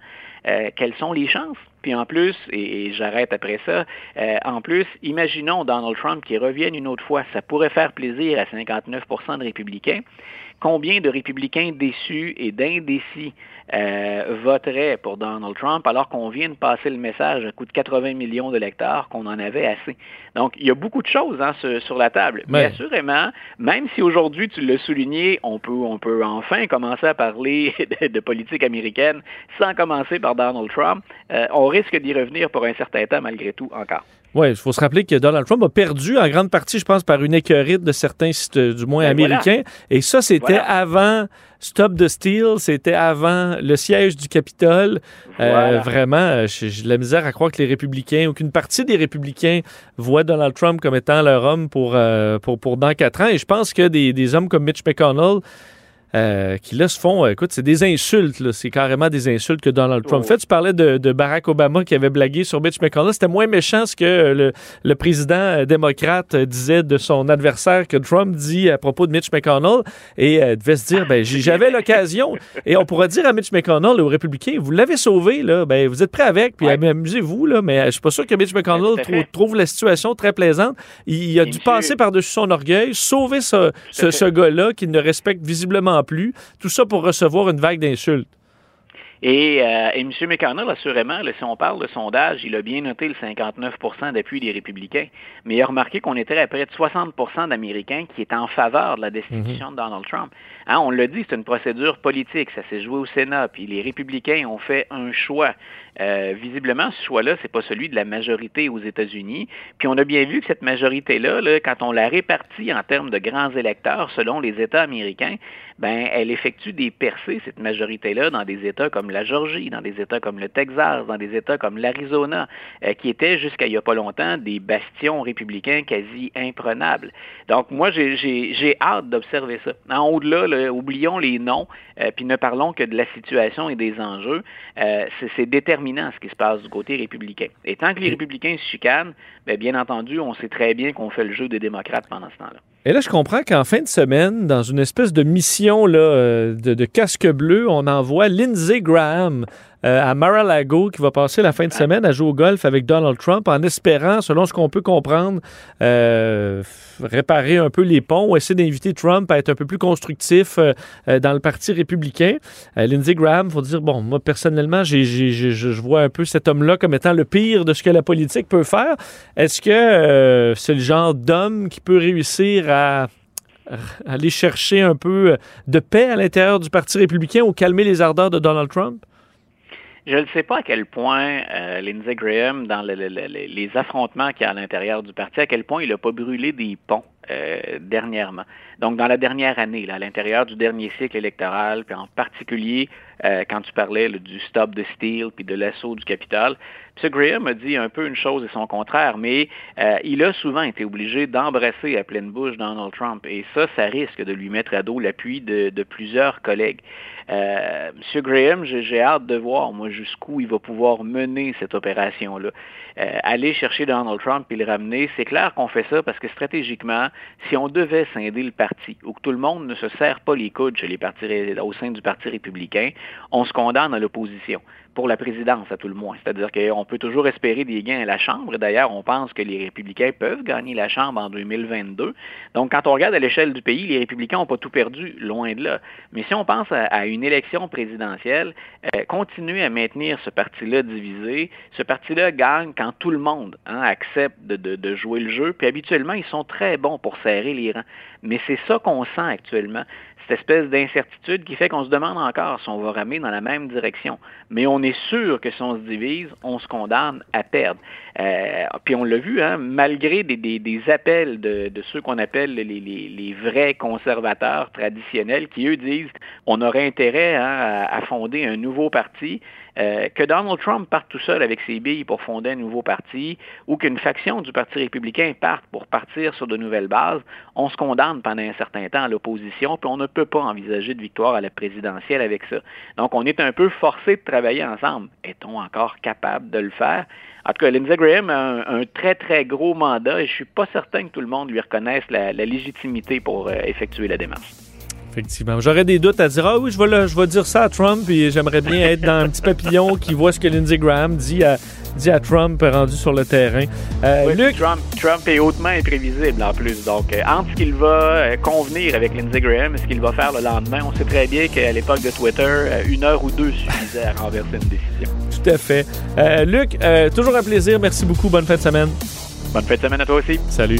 Euh, quelles sont les chances? Puis en plus, et, j'arrête après ça, euh, en plus, imaginons Donald Trump qui revienne une autre fois. Ça pourrait faire plaisir à 59% de républicains combien de républicains déçus et d'indécis euh, voteraient pour Donald Trump alors qu'on vient de passer le message à coût de 80 millions de lecteurs qu'on en avait assez. Donc, il y a beaucoup de choses hein, sur, la table. Mais assurément, même si aujourd'hui, tu l'as souligné, on peut, on peut enfin commencer à parler de, politique américaine sans commencer par Donald Trump, euh, on risque d'y revenir pour un certain temps malgré tout encore. Oui, il faut se rappeler que Donald Trump a perdu en grande partie, je pense, par une écœurite de certains sites, du moins ben américains. Et ça, c'était avant Stop the Steal, c'était avant le siège du Capitole. Euh, vraiment, euh, j'ai de la misère à croire que les républicains, ou qu'une partie des républicains voient Donald Trump comme étant leur homme pour, euh, pour, pour dans quatre ans. Et je pense que des, des hommes comme Mitch McConnell, euh, qui là se font, euh, écoute, c'est des insultes, c'est carrément des insultes que Donald Trump oh. fait. Tu parlais de, Barack Obama qui avait blagué sur Mitch McConnell. C'était moins méchant ce que le, président euh, démocrate disait de son adversaire que Trump dit à propos de Mitch McConnell et devait se dire, ben j'avais l'occasion. Et on pourrait dire à Mitch McConnell, aux républicains, vous l'avez sauvé, là, ben vous êtes prêt avec, puis amusez-vous, là, mais je suis pas sûr que Mitch McConnell trouve la situation très plaisante. Il, a dû passer par-dessus son orgueil, sauver ce, ce, ce gars-là qui ne respecte visiblement plus. Tout ça pour recevoir une vague d'insultes. Et, euh, et, M. McConnell, assurément, si on parle de sondage, il a bien noté le 59% d'appui des républicains, mais il a remarqué qu'on était à près de 60% d'Américains qui étaient en faveur de la destitution mhm. de Donald Trump. Hein, on l'a dit, c'est une procédure politique, ça s'est joué au Sénat, puis les républicains ont fait un choix. Euh, visiblement, ce choix-là, c'est pas celui de la majorité aux États-Unis. Puis on a bien vu que cette majorité-là, là, quand on la répartit en termes de grands électeurs selon les États américains, ben elle effectue des percées, cette majorité-là, dans des États comme la Georgie, dans des États comme le Texas, dans des États comme l'Arizona, euh, qui étaient jusqu'à il n'y a pas longtemps des bastions républicains quasi imprenables. Donc moi, j'ai hâte d'observer ça. En au-delà, oublions les noms, euh, puis ne parlons que de la situation et des enjeux. Euh, c'est déterminant ce qui se passe du côté républicain. Et tant que les républicains se chicanent, bien, bien entendu, on sait très bien qu'on fait le jeu des démocrates pendant ce temps-là. Et là, je comprends qu'en fin de semaine, dans une espèce de mission là, euh, de, casque bleu, on envoie Lindsey Graham euh, à Mar-a-Lago qui va passer la fin de semaine à jouer au golf avec Donald Trump en espérant, selon ce qu'on peut comprendre, euh, réparer un peu les ponts ou essayer d'inviter Trump à être un peu plus constructif dans le Parti républicain. Lindsey Graham, faut dire, bon, moi personnellement, je vois un peu cet homme-là comme étant le pire de ce que la politique peut faire. Est-ce que c'est le genre d'homme qui peut réussir à aller chercher un peu de paix à l'intérieur du Parti républicain ou calmer les ardeurs de Donald Trump? Je ne sais pas à quel point euh, Lindsey Graham, dans les affrontements qu'il y a à l'intérieur du parti, à quel point il n'a pas brûlé des ponts euh, dernièrement. Donc, dans la dernière année, là, à l'intérieur du dernier cycle électoral, puis en particulier euh, quand tu parlais du stop de Steele puis de l'assaut du capital, M. Graham a dit un peu une chose et son contraire, mais il a souvent été obligé d'embrasser à pleine bouche Donald Trump. Et ça, ça risque de lui mettre à dos l'appui de, plusieurs collègues. Euh, Monsieur Graham, j'ai hâte de voir, moi, jusqu'où il va pouvoir mener cette opération-là. Euh, aller chercher Donald Trump et le ramener, c'est clair qu'on fait ça parce que stratégiquement, si on devait scinder le parti ou que tout le monde ne se serre pas les coudes au sein du Parti républicain, on se condamne à l'opposition pour la présidence, à tout le moins. C'est-à-dire qu'on peut toujours espérer des gains à la Chambre. D'ailleurs, on pense que les républicains peuvent gagner la Chambre en 2022. Donc, quand on regarde à l'échelle du pays, les républicains n'ont pas tout perdu, loin de là. Mais si on pense à, une élection présidentielle, euh, continuer à maintenir ce parti-là divisé, ce parti-là gagne quand tout le monde hein, accepte de, de jouer le jeu. Puis habituellement, ils sont très bons pour serrer les rangs. Mais c'est ça qu'on sent actuellement cette espèce d'incertitude qui fait qu'on se demande encore si on va ramer dans la même direction. Mais on est sûr que si on se divise, on se condamne à perdre. Euh, puis on l'a vu, hein, malgré des, appels de, ceux qu'on appelle les, vrais conservateurs traditionnels qui, eux, disent on aurait intérêt hein, à, fonder un nouveau parti, euh, que Donald Trump parte tout seul avec ses billes pour fonder un nouveau parti ou qu'une faction du Parti républicain parte pour partir sur de nouvelles bases, on se condamne pendant un certain temps à l'opposition, puis on ne peut pas envisager de victoire à la présidentielle avec ça. Donc on est un peu forcé de travailler ensemble. Est-on encore capable de le faire? En tout cas, Lindsey Graham a un, très, très gros mandat et je ne suis pas certain que tout le monde lui reconnaisse la, légitimité pour euh, effectuer la démarche. Effectivement. J'aurais des doutes à dire Ah oui, je vais, je vais dire ça à Trump et j'aimerais bien être dans un petit papillon qui voit ce que Lindsey Graham dit à, dit à Trump rendu sur le terrain. Euh, Trump, Trump, est hautement imprévisible en plus. Donc, euh, entre ce qu'il va convenir avec Lindsey Graham et ce qu'il va faire le lendemain, on sait très bien qu'à l'époque de Twitter, une heure ou deux suffisait à renverser une décision. Tout à fait. Euh, Luc, euh, toujours un plaisir. Merci beaucoup. Bonne fin de semaine. Bonne fin de semaine à toi aussi. Salut.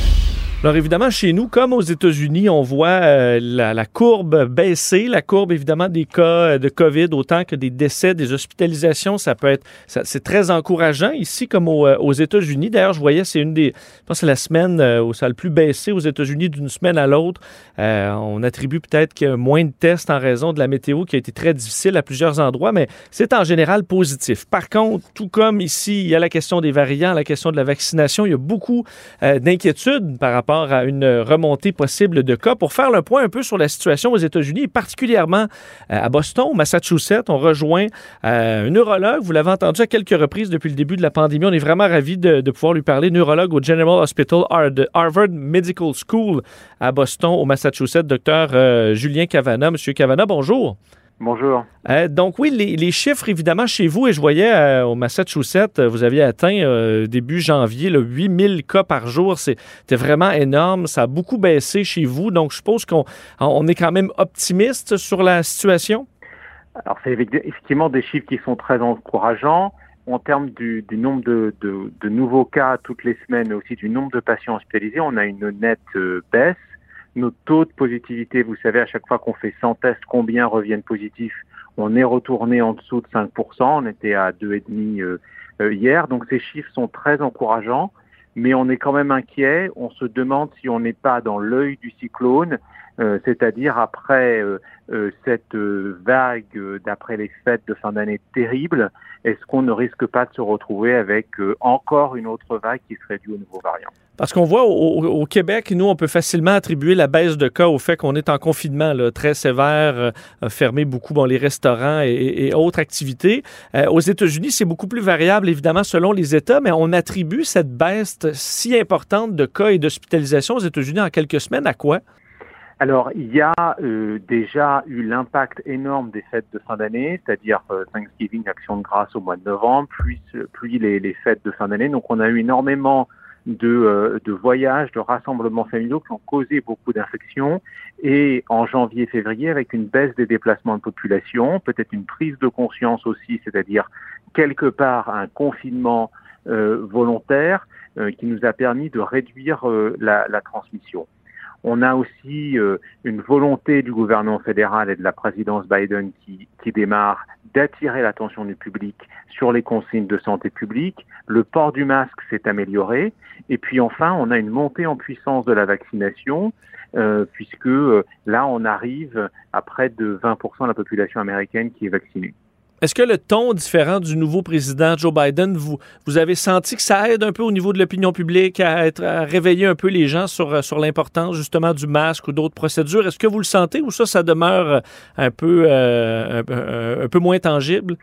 Alors évidemment, chez nous, comme aux États-Unis, on voit euh, la, courbe baisser, la courbe évidemment des cas euh, de COVID, autant que des décès, des hospitalisations, ça peut être, c'est très encourageant ici comme euh, aux États-Unis. D'ailleurs, je voyais, c'est une des, je pense c'est la semaine où ça a le plus baissé aux États-Unis d'une semaine à l'autre. on attribue peut-être qu'il y a moins de tests en raison de la météo qui a été très difficile à plusieurs endroits, mais c'est en général positif. Par contre, tout comme ici, il y a la question des variants, la question de la vaccination, il y a beaucoup d'inquiétudes par rapport à une remontée possible de cas. Pour faire le point un peu sur la situation aux États-Unis, particulièrement euh, à Boston, au Massachusetts, on rejoint euh, un neurologue. Vous l'avez entendu à quelques reprises depuis le début de la pandémie. On est vraiment ravis de, pouvoir lui parler. Neurologue au General Hospital de Harvard Medical School à Boston, au Massachusetts, docteur euh, Julien Cavana. Monsieur Cavana, bonjour. Bonjour. Euh, donc oui, les, chiffres, évidemment, chez vous, et je voyais euh, au Massachusetts, euh, vous aviez atteint début janvier le 8000 cas par jour. C'était vraiment énorme. Ça a beaucoup baissé chez vous. Donc je suppose qu'on on est quand même optimiste sur la situation? Alors c'est effectivement des chiffres qui sont très encourageants. en termes du, du nombre de, de, de, nouveaux cas toutes les semaines, mais aussi du nombre de patients hospitalisés, on a une nette baisse. Nos taux de positivité, vous savez, à chaque fois qu'on fait 100 tests, combien reviennent positifs On est retourné en dessous de 5%, on était à 2,5% euh, euh, hier. Donc ces chiffres sont très encourageants, mais on est quand même inquiet. On se demande si on n'est pas dans l'œil du cyclone, euh, c'est-à-dire après euh, euh, cette vague d'après les fêtes de fin d'année terrible, est-ce qu'on ne risque pas de se retrouver avec encore une autre vague qui serait due au nouveau variant? Parce qu'on voit au, Québec, nous, on peut facilement attribuer la baisse de cas au fait qu'on est en confinement là, très sévère, euh, fermé beaucoup bon, les restaurants et, autres activités. aux États-Unis, c'est beaucoup plus variable, évidemment, selon les États, mais on attribue cette baisse si importante de cas et d'hospitalisation aux États-Unis en quelques semaines à quoi? Alors, il y a euh, déjà eu l'impact énorme des fêtes de fin d'année, c'est-à-dire euh, Thanksgiving, Action de grâce au mois de novembre, puis, les fêtes de fin d'année. Donc, on a eu énormément de, euh, de, voyages, de rassemblements familiaux qui ont causé beaucoup d'infections. Et en janvier-février, avec une baisse des déplacements de population, peut-être une prise de conscience aussi, c'est-à-dire quelque part un confinement volontaire qui nous a permis de réduire la transmission. On a aussi euh, une volonté du gouvernement fédéral et de la présidence Biden qui, démarre d'attirer l'attention du public sur les consignes de santé publique. Le port du masque s'est amélioré. Et puis enfin, on a une montée en puissance de la vaccination, euh, puisque euh, là, on arrive à près de 20% de la population américaine qui est vaccinée. Est-ce que le ton différent du nouveau président Joe Biden, vous, vous avez senti que ça aide un peu au niveau de l'opinion publique à, être, à réveiller un peu les gens sur, sur l'importance justement du masque ou d'autres procédures? Est-ce que vous le sentez ou ça, ça demeure un peu, euh, un, peu moins tangible?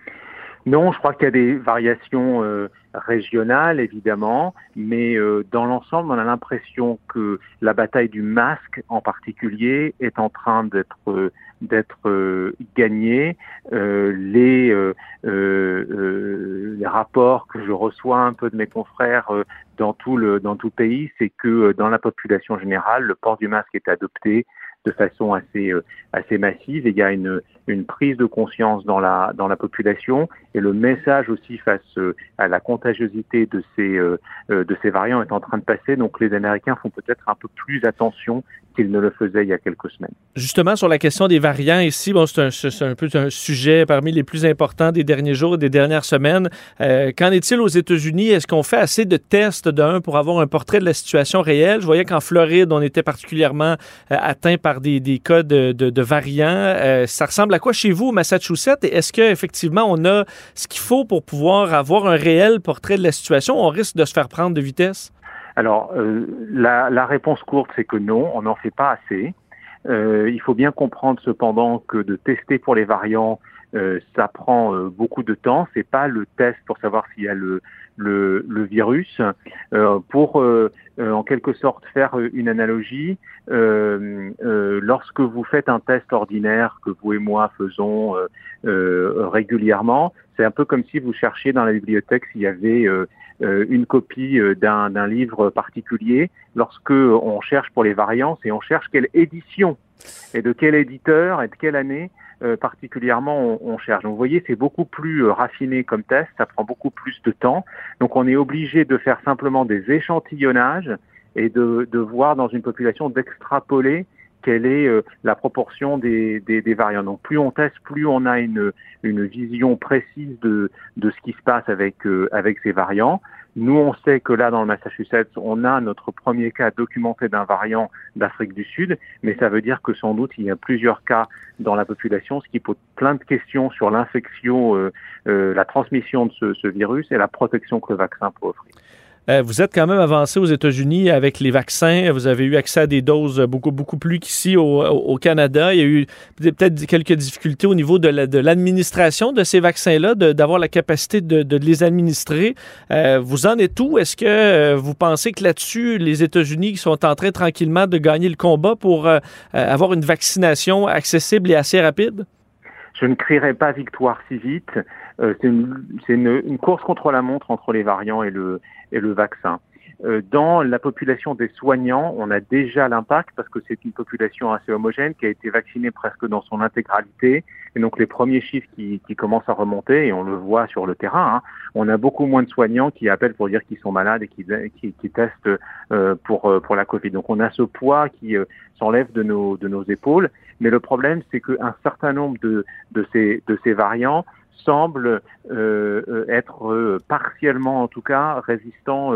Non, je crois qu'il y a des variations euh, régionales, évidemment, mais euh, dans l'ensemble, on a l'impression que la bataille du masque, en particulier, est en train d'être d'être euh, gagnée. les les rapports que je reçois un peu de mes confrères dans tout le dans tout pays, c'est que dans la population générale, le port du masque est adopté de façon assez assez massive il y a une une prise de conscience dans la, dans la population et le message aussi face euh, à la contagiosité de ces, euh, euh, de ces variants est en train de passer. Donc les Américains font peut-être un peu plus attention qu'ils ne le faisaient il y a quelques semaines. Justement, sur la question des variants ici, c'est un, un, peu un sujet parmi les plus importants des derniers jours et des dernières semaines. qu'en est-il aux États-Unis? Est-ce qu'on fait assez de tests d'un pour avoir un portrait de la situation réelle? Je voyais qu'en Floride, on était particulièrement atteint par des, des cas de, de, variants. ça ressemble à quoi chez vous Massachusetts? Et est-ce qu'effectivement, on a ce qu'il faut pour pouvoir avoir un réel portrait de la situation? On risque de se faire prendre de vitesse? Alors, euh, la, réponse courte, c'est que non, on n'en fait pas assez. Euh, il faut bien comprendre cependant que de tester pour les variants, euh, ça prend beaucoup de temps. C'est pas le test pour savoir s'il y a le, le, le virus. Euh, pour euh, euh, en quelque sorte faire une analogie, lorsque vous faites un test ordinaire que vous et moi faisons régulièrement, c'est un peu comme si vous cherchiez dans la bibliothèque s'il y avait une copie d'un livre particulier. Lorsque on cherche pour les variants, c'est on cherche quelle édition et de quel éditeur et de quelle année euh, particulièrement on, cherche. Donc vous voyez, c'est beaucoup plus euh, raffiné comme test, ça prend beaucoup plus de temps. Donc on est obligé de faire simplement des échantillonnages et de voir dans une population d'extrapoler quelle est euh, la proportion des, des, des, variants. Donc plus on teste, plus on a une, une vision précise de, de ce qui se passe avec, avec ces variants. Nous, on sait que là, dans le Massachusetts, on a notre premier cas documenté d'un variant d'Afrique du Sud, mais ça veut dire que sans doute, il y a plusieurs cas dans la population, ce qui pose plein de questions sur l'infection, euh, euh, la transmission de ce, ce virus et la protection que le vaccin peut offrir. Euh, vous êtes quand même avancé aux États-Unis avec les vaccins. Vous avez eu accès à des doses beaucoup, beaucoup plus qu'ici au, Canada. Il y a eu peut-être quelques difficultés au niveau de l'administration de, ces vaccins-là, d'avoir la capacité de, les administrer. Euh, vous en êtes où? Est-ce que euh, vous pensez que là-dessus, les États-Unis sont en train tranquillement de gagner le combat pour avoir une vaccination accessible et assez rapide? Je ne crierai pas victoire si vite. C'est une, une, course contre la montre entre les variants et le, et le vaccin. Euh, dans la population des soignants, on a déjà l'impact parce que c'est une population assez homogène qui a été vaccinée presque dans son intégralité. Et donc les premiers chiffres qui, qui commencent à remonter, et on le voit sur le terrain, hein, on a beaucoup moins de soignants qui appellent pour dire qu'ils sont malades et qui, qui, qui testent euh, pour, euh, pour la Covid. Donc on a ce poids qui euh, s'enlève de nos, de nos épaules. Mais le problème, c'est qu'un certain nombre de, de, ces, de ces variants semblent euh, être partiellement, en tout cas, résistants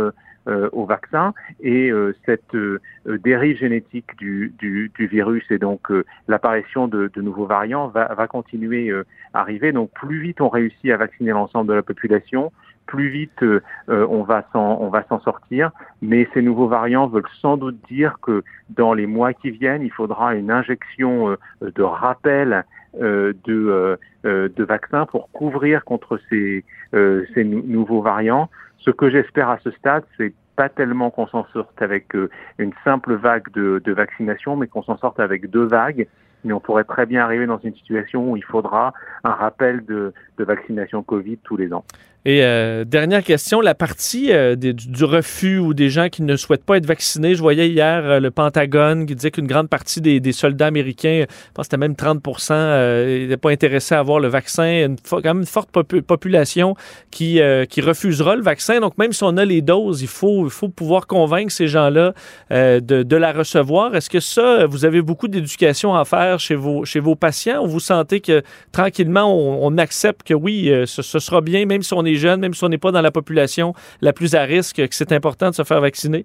euh, au vaccin et euh, cette euh, dérive génétique du, du, du, virus et donc l'apparition de, de, nouveaux variants va, va continuer à arriver. Donc plus vite on réussit à vacciner l'ensemble de la population, plus vite on va s'en on va s'en sortir. Mais ces nouveaux variants veulent sans doute dire que dans les mois qui viennent, il faudra une injection de rappel euh, de, euh, de vaccins pour couvrir contre ces, euh, ces nouveaux variants. Ce que j'espère à ce stade, c'est pas tellement qu'on s'en sorte avec euh, une simple vague de, vaccination, mais qu'on s'en sorte avec deux vagues. Mais on pourrait très bien arriver dans une situation où il faudra un rappel de vaccination Covid tous les ans. Et euh, dernière question, la partie euh, du, refus ou des gens qui ne souhaitent pas être vaccinés. Je voyais hier euh, le Pentagone qui disait qu'une grande partie des, soldats américains, je pense que c'était même 30 n'étaient pas intéressés à avoir le vaccin. Une, quand même une forte population qui, refusera le vaccin. Donc même si on a les doses, il faut, pouvoir convaincre ces gens-là de, la recevoir. Est-ce que ça, vous avez beaucoup d'éducation à faire chez vos, patients ou vous sentez que tranquillement on, accepte que oui, ce sera bien, même si on est jeunes, même si on n'est pas dans la population la plus à risque, que c'est important de se faire vacciner?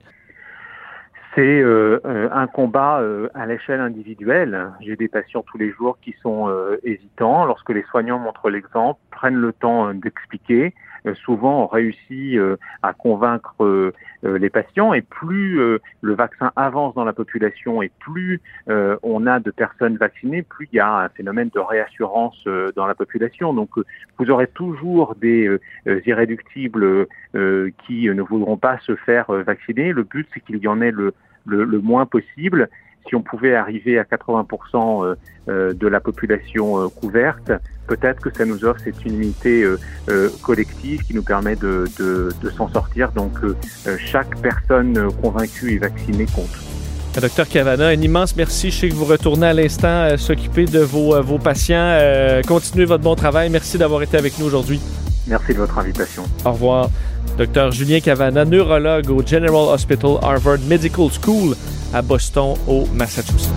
C'est euh, un combat euh, à l'échelle individuelle. J'ai des patients tous les jours qui sont euh, hésitants. Lorsque les soignants montrent l'exemple, prennent le temps d'expliquer, euh, souvent on réussit euh, à convaincre euh, les patients et plus le vaccin avance dans la population et plus on a de personnes vaccinées, plus il y a un phénomène de réassurance dans la population. Donc vous aurez toujours des irréductibles qui ne voudront pas se faire vacciner. Le but c'est qu'il y en ait le, le, le moins possible si on pouvait arriver à 80% de la population couverte, peut-être que ça nous offre cette unité euh, euh, collective qui nous permet de, de, de s'en sortir. Donc euh, chaque personne convaincue et vaccinée compte. Docteur Cavana, un immense merci. Je sais que vous retournez à l'instant s'occuper de vos, vos patients. continuez votre bon travail. Merci d'avoir été avec nous aujourd'hui. Merci de votre invitation. Au revoir. Docteur Julien Cavana, neurologue au General Hospital Harvard Medical School à Boston, au Massachusetts.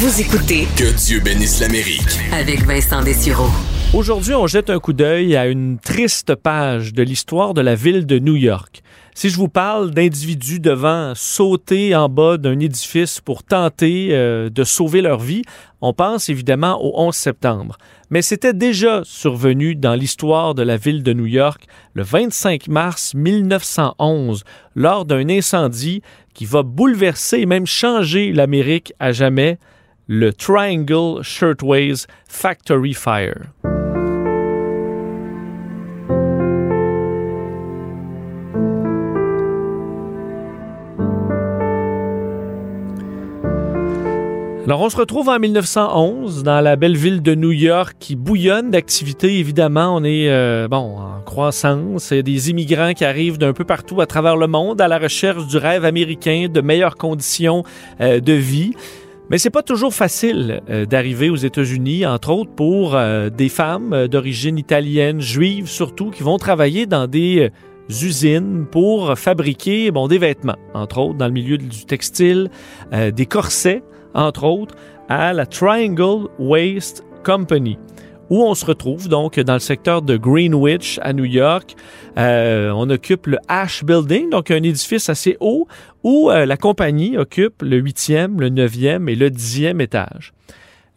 Vous écoutez Que Dieu bénisse l'Amérique avec Vincent Dessureau. Aujourd'hui, on jette un coup d'œil à une triste page de l'histoire de la ville de New York. Si je vous parle d'individus devant sauter en bas d'un édifice pour tenter euh, de sauver leur vie, on pense évidemment au 11 septembre. Mais c'était déjà survenu dans l'histoire de la ville de New York le 25 mars 1911 lors d'un incendie qui va bouleverser et même changer l'Amérique à jamais le Triangle Shirtwaist Factory Fire. Alors, on se retrouve en 1911 dans la belle ville de New York qui bouillonne d'activités. Évidemment, on est euh, bon en croissance. Il y a des immigrants qui arrivent d'un peu partout à travers le monde à la recherche du rêve américain, de meilleures conditions euh, de vie. Mais c'est pas toujours facile euh, d'arriver aux États-Unis, entre autres pour des femmes d'origine italienne, juives surtout, qui vont travailler dans des usines pour fabriquer bon, des vêtements, entre autres dans le milieu du textile, des corsets, entre autres, à la Triangle Waste Company où on se retrouve donc dans le secteur de Greenwich à New York. Euh, on occupe le Ash Building, donc un édifice assez haut où euh, la compagnie occupe le huitième, le neuvième et le dixième étage.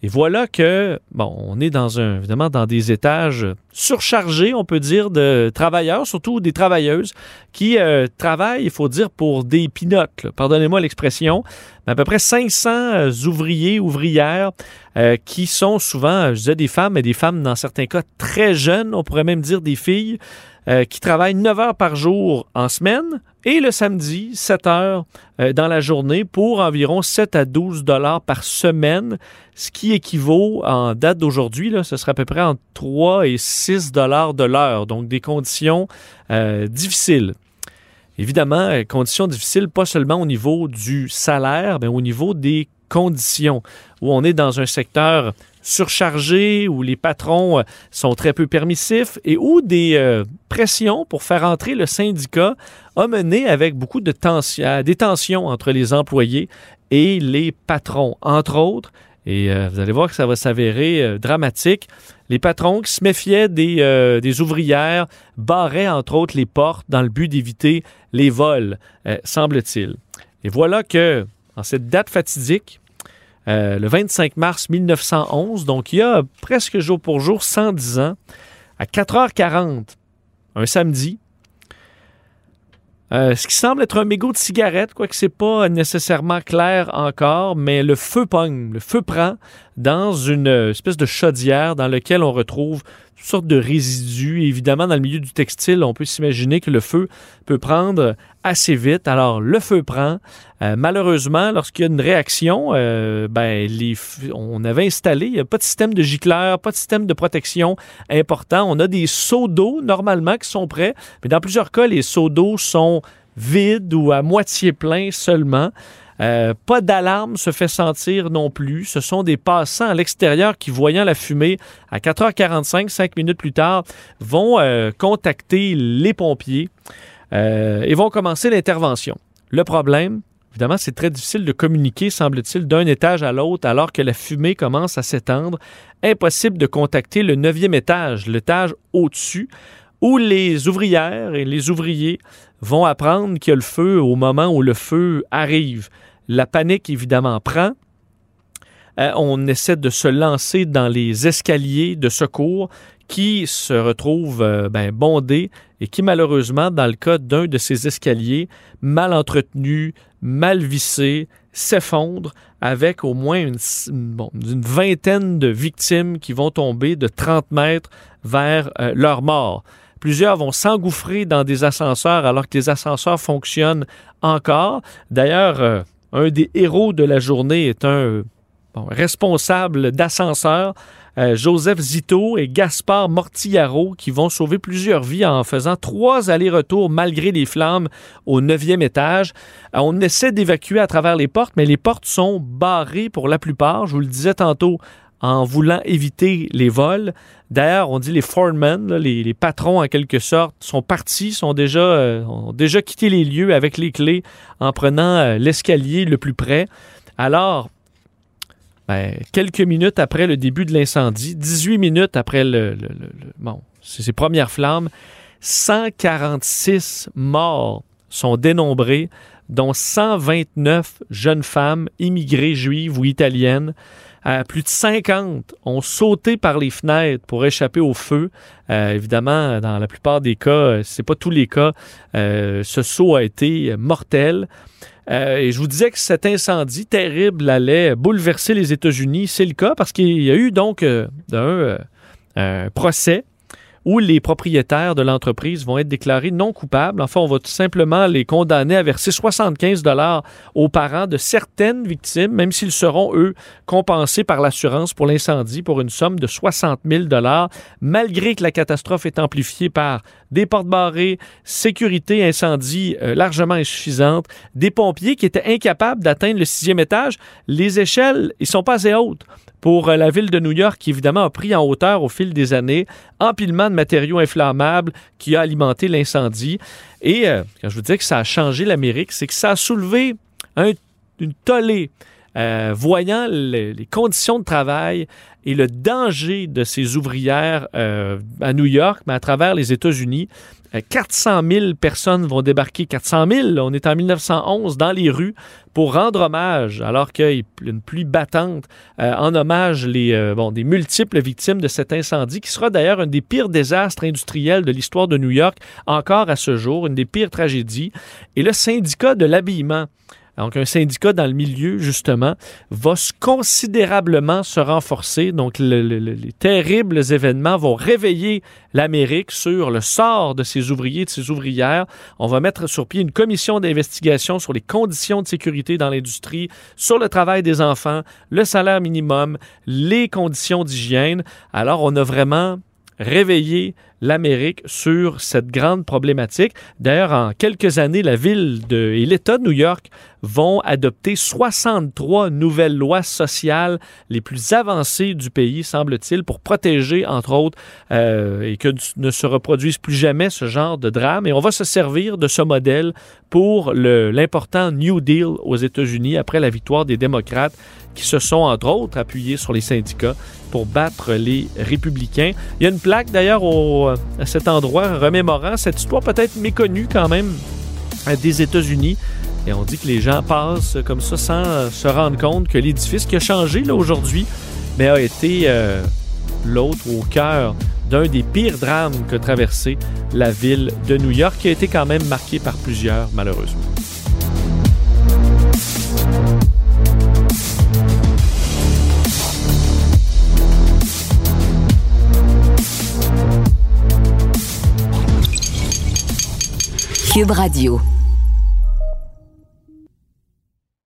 Et voilà que, bon, on est dans un, évidemment dans des étages surchargés, on peut dire, de travailleurs, surtout des travailleuses, qui euh, travaillent, il faut dire, pour des pinottes. Pardonnez-moi l'expression, mais à peu près 500 euh, ouvriers, ouvrières, euh, qui sont souvent, je disais des femmes, mais des femmes dans certains cas très jeunes, on pourrait même dire des filles, euh, qui travaillent 9 heures par jour en semaine et le samedi, 7 heures euh, dans la journée pour environ 7 à 12 dollars par semaine, ce qui équivaut en date d'aujourd'hui, ce serait à peu près entre 3 et 6 dollars de l'heure. Donc des conditions euh, difficiles. Évidemment, conditions difficiles, pas seulement au niveau du salaire, mais au niveau des conditions, où on est dans un secteur surchargé, où les patrons euh, sont très peu permissifs et où des euh, pressions pour faire entrer le syndicat a mené avec beaucoup de tensions, des tensions entre les employés et les patrons, entre autres. Et euh, vous allez voir que ça va s'avérer dramatique. Les patrons qui se méfiaient des, des, ouvrières barraient entre autres les portes dans le but d'éviter les vols, semble-t-il. Et voilà que, en cette date fatidique, le 25 mars 1911, donc il y a presque jour pour jour 110 ans, à 4h40, un samedi, euh, ce qui semble être un mégot de cigarette, quoique c'est pas nécessairement clair encore, mais le feu pogne, le feu prend dans une espèce de chaudière dans laquelle on retrouve toutes sortes de résidus. évidemment, dans le milieu du textile, on peut s'imaginer que le feu peut prendre assez vite. Alors, le feu prend. Euh, malheureusement, lorsqu'il y a une réaction, euh, ben, on avait installé, il n'y a pas de système de gicleur, pas de système de protection important. On a des seaux d'eau, normalement, qui sont prêts, mais dans plusieurs cas, les seaux d'eau sont vides ou à moitié pleins seulement. Euh, pas d'alarme se fait sentir non plus. Ce sont des passants à l'extérieur qui, voyant la fumée à 4h45, 5 minutes plus tard, vont euh, contacter les pompiers euh, et vont commencer l'intervention. Le problème, évidemment, c'est très difficile de communiquer, semble-t-il, d'un étage à l'autre alors que la fumée commence à s'étendre. Impossible de contacter le neuvième étage, l'étage au-dessus, où les ouvrières et les ouvriers vont apprendre qu'il y a le feu au moment où le feu arrive. La panique, évidemment, prend. Euh, on essaie de se lancer dans les escaliers de secours qui se retrouvent euh, ben, bondés et qui, malheureusement, dans le cas d'un de ces escaliers, mal entretenu, mal vissé, s'effondre avec au moins une, vingtaine de victimes qui vont tomber de 30 mètres vers euh, leur mort. Plusieurs vont s'engouffrer dans des ascenseurs alors que les ascenseurs fonctionnent encore. D'ailleurs, euh, un des héros de la journée est un responsable d'ascenseur. Euh, Joseph Zito et Gaspard Mortillaro qui vont sauver plusieurs vies en faisant trois allers-retours malgré les flammes au neuvième étage. Euh, on essaie d'évacuer à travers les portes, mais les portes sont barrées pour la plupart. Je vous le disais tantôt, en voulant éviter les vols. D'ailleurs, on dit les foremen, les, patrons en quelque sorte, sont partis, sont déjà, euh, ont déjà quitté les lieux avec les clés en prenant euh, l'escalier le plus près. Alors, ben, quelques minutes après le début de l'incendie, 18 minutes après le, bon, ces premières flammes, 146 morts sont dénombrés, dont 129 jeunes femmes immigrées juives ou italiennes plus de 50 ont sauté par les fenêtres pour échapper au feu. Euh, évidemment, dans la plupart des cas, euh, c'est pas tous les cas, euh, ce saut a été mortel. et je vous disais que cet incendie terrible allait bouleverser les États-Unis. C'est le cas parce qu'il y a eu donc un procès où les propriétaires de l'entreprise vont être déclarés non coupables. Enfin, on va tout simplement les condamner à verser 75 dollars aux parents de certaines victimes, même s'ils seront, eux, compensés par l'assurance pour l'incendie pour une somme de 60 000 dollars, malgré que la catastrophe est amplifiée par des portes barrées, sécurité incendie euh, largement insuffisante, des pompiers qui étaient incapables d'atteindre le sixième étage. Les échelles, ils sont pas assez hautes pour euh, la ville de New York, qui évidemment a pris en hauteur au fil des années, empilement de matériaux inflammables qui a alimenté l'incendie. Et euh, quand je vous dis que ça a changé l'Amérique, c'est que ça a soulevé une tollée. Euh, voyant les conditions de travail et le danger de ces ouvrières à New York, mais à travers les États-Unis, 400 euh, 000 personnes vont débarquer. 400 000, on est en 1911 dans les rues pour rendre hommage, alors qu'il y a une pluie battante, euh, en hommage les, euh, bon, des multiples victimes de cet incendie, qui sera d'ailleurs un des pires désastres industriels de l'histoire de New York, encore à ce jour, une des pires tragédies. Et le syndicat de l'habillement Donc, un syndicat dans le milieu, justement, va considérablement se renforcer. Donc, les terribles événements vont réveiller l'Amérique sur le sort de ses ouvriers et de ses ouvrières. On va mettre sur pied une commission d'investigation sur les conditions de sécurité dans l'industrie, sur le travail des enfants, le salaire minimum, les conditions d'hygiène. Alors, on a vraiment réveillé l'Amérique sur cette grande problématique. D'ailleurs, en quelques années, la ville de, et l'État de New York vont adopter 63 nouvelles lois sociales les plus avancées du pays, semble-t-il, pour protéger, entre autres, euh, et que ne se reproduise plus jamais ce genre de drame. Et on va se servir de ce modèle pour l'important New Deal aux États-Unis après la victoire des démocrates qui se sont, entre autres, appuyés sur les syndicats pour battre les républicains. Il y a une plaque, d'ailleurs, à cet endroit, remémorant cette histoire peut-être méconnue quand même euh, des États-Unis. Et on dit que les gens passent comme ça sans se rendre compte que l'édifice qui a changé aujourd'hui, mais a été euh, l'autre au cœur d'un des pires drames que traversé la ville de New York, qui a été quand même marqué par plusieurs, malheureusement. Cube Radio.